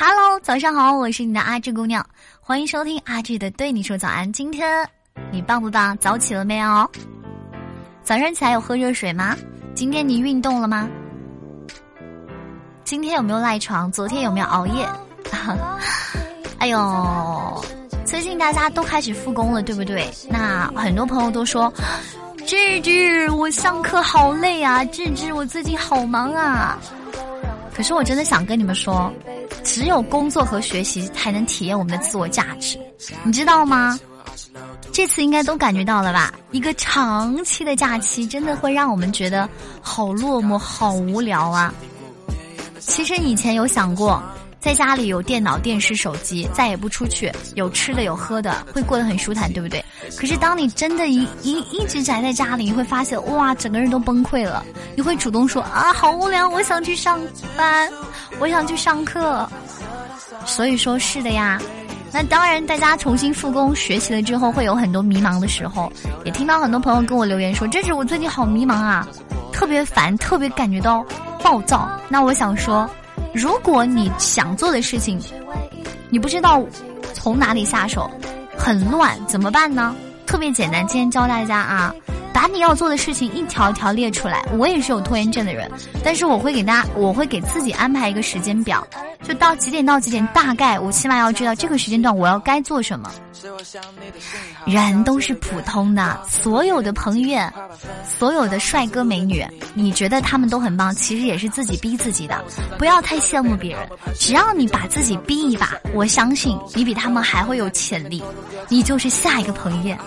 Hello，早上好，我是你的阿志姑娘，欢迎收听阿志的对你说早安。今天你棒不棒？早起了没有？早上起来有喝热水吗？今天你运动了吗？今天有没有赖床？昨天有没有熬夜？哎呦，最近大家都开始复工了，对不对？那很多朋友都说，志志，我上课好累啊，志志，我最近好忙啊。可是我真的想跟你们说，只有工作和学习才能体验我们的自我价值，你知道吗？这次应该都感觉到了吧？一个长期的假期真的会让我们觉得好落寞、好无聊啊。其实以前有想过。在家里有电脑、电视、手机，再也不出去，有吃的有喝的，会过得很舒坦，对不对？可是当你真的一一一直宅在家里，你会发现哇，整个人都崩溃了。你会主动说啊，好无聊，我想去上班，我想去上课。所以说是的呀。那当然，大家重新复工学习了之后，会有很多迷茫的时候。也听到很多朋友跟我留言说，这是我最近好迷茫啊，特别烦，特别感觉到暴躁。那我想说。如果你想做的事情，你不知道从哪里下手，很乱，怎么办呢？特别简单，今天教大家啊。把你要做的事情一条一条列出来。我也是有拖延症的人，但是我会给大家，我会给自己安排一个时间表，就到几点到几点，大概我起码要知道这个时间段我要该做什么。人都是普通的，所有的彭于晏，所有的帅哥美女，你觉得他们都很棒，其实也是自己逼自己的。不要太羡慕别人，只要你把自己逼一把，我相信你比他们还会有潜力，你就是下一个彭于晏。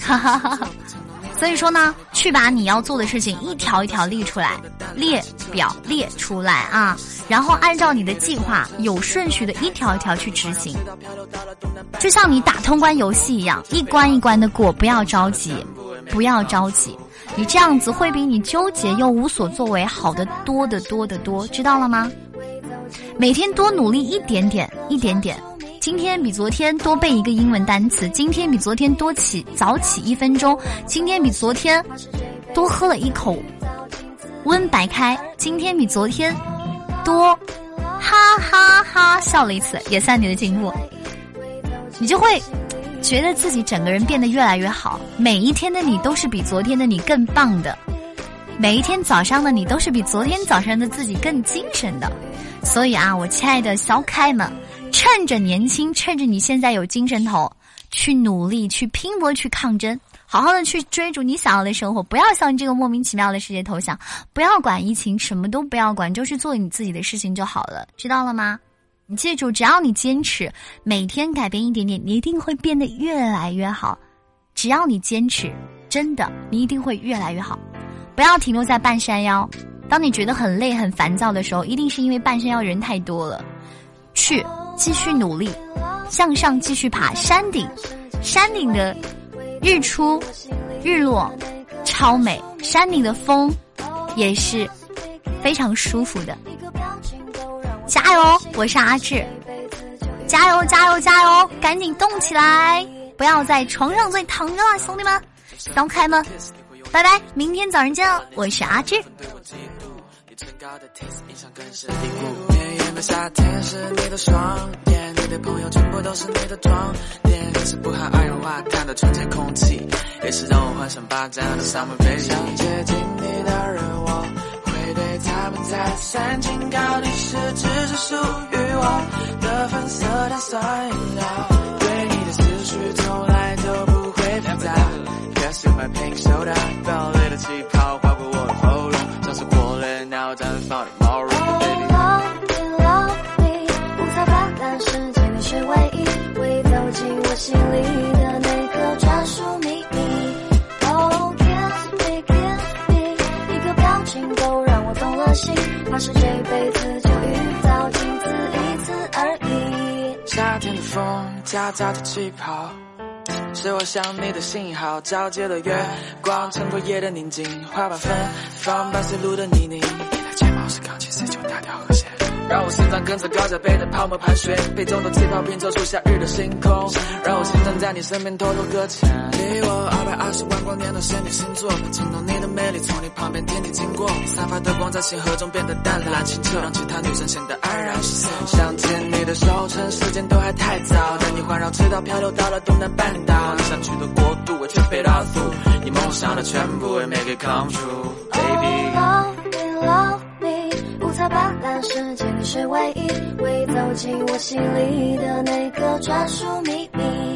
哈哈哈哈。所以说呢，去把你要做的事情一条一条列出来，列表列出来啊，然后按照你的计划有顺序的一条一条去执行，就像你打通关游戏一样，一关一关的过，不要着急，不要着急，你这样子会比你纠结又无所作为好的多得多得多，知道了吗？每天多努力一点点，一点点。今天比昨天多背一个英文单词，今天比昨天多起早起一分钟，今天比昨天多喝了一口温白开，今天比昨天多哈哈哈笑了一次，也算你的进步。你就会觉得自己整个人变得越来越好，每一天的你都是比昨天的你更棒的，每一天早上的你都是比昨天早上的自己更精神的。所以啊，我亲爱的小可爱们。趁着年轻，趁着你现在有精神头，去努力，去拼搏，去抗争，好好的去追逐你想要的生活。不要向这个莫名其妙的世界投降，不要管疫情，什么都不要管，就是做你自己的事情就好了，知道了吗？你记住，只要你坚持，每天改变一点点，你一定会变得越来越好。只要你坚持，真的，你一定会越来越好。不要停留在半山腰。当你觉得很累、很烦躁的时候，一定是因为半山腰人太多了。去。继续努力，向上继续爬山顶，山顶的日出、日落超美，山顶的风也是非常舒服的。加油，我是阿志，加油加油加油，赶紧动起来，不要在床上再躺着了，兄弟们，小可爱们，拜拜，明天早上见，我是阿志。也曾高的 taste 印象更深。礼物每夏天是你的双眼，你的。朋友全部都是你的。装点，你是不含二氧化碳的纯洁空气，也是让我幻想霸占的 summer baby。想接近你的人，我会对他们再三警告，你是只是属于我的粉色碳酸饮料心里的那个专属秘密。Oh kiss me kiss me，一个表情都让我动了心，怕是这辈子就遇到仅此一次而已。夏天的风夹杂着气泡，是我想你的信号。皎洁的月光衬托夜的宁静，花瓣芬芳伴随路的泥泞。你的睫毛是钢琴，谁就大调和弦。让我心脏跟着高脚杯的泡沫盘旋，杯中的气泡拼凑出夏日的星空，让我心脏在你身边偷偷搁浅。离我二百二十万光年的仙女星座，惊动你的魅力，从你旁边天地经过，你散发的光在星河中变得淡蓝清澈，让其他女生显得黯然失色。想牵你的手，趁时间都还太早，带你环绕赤道漂流到了东南半岛，你想去的国度我全飞到足，你梦想的全部也 make it come true，baby。世界你是唯一，会走进我心里的那个专属秘密。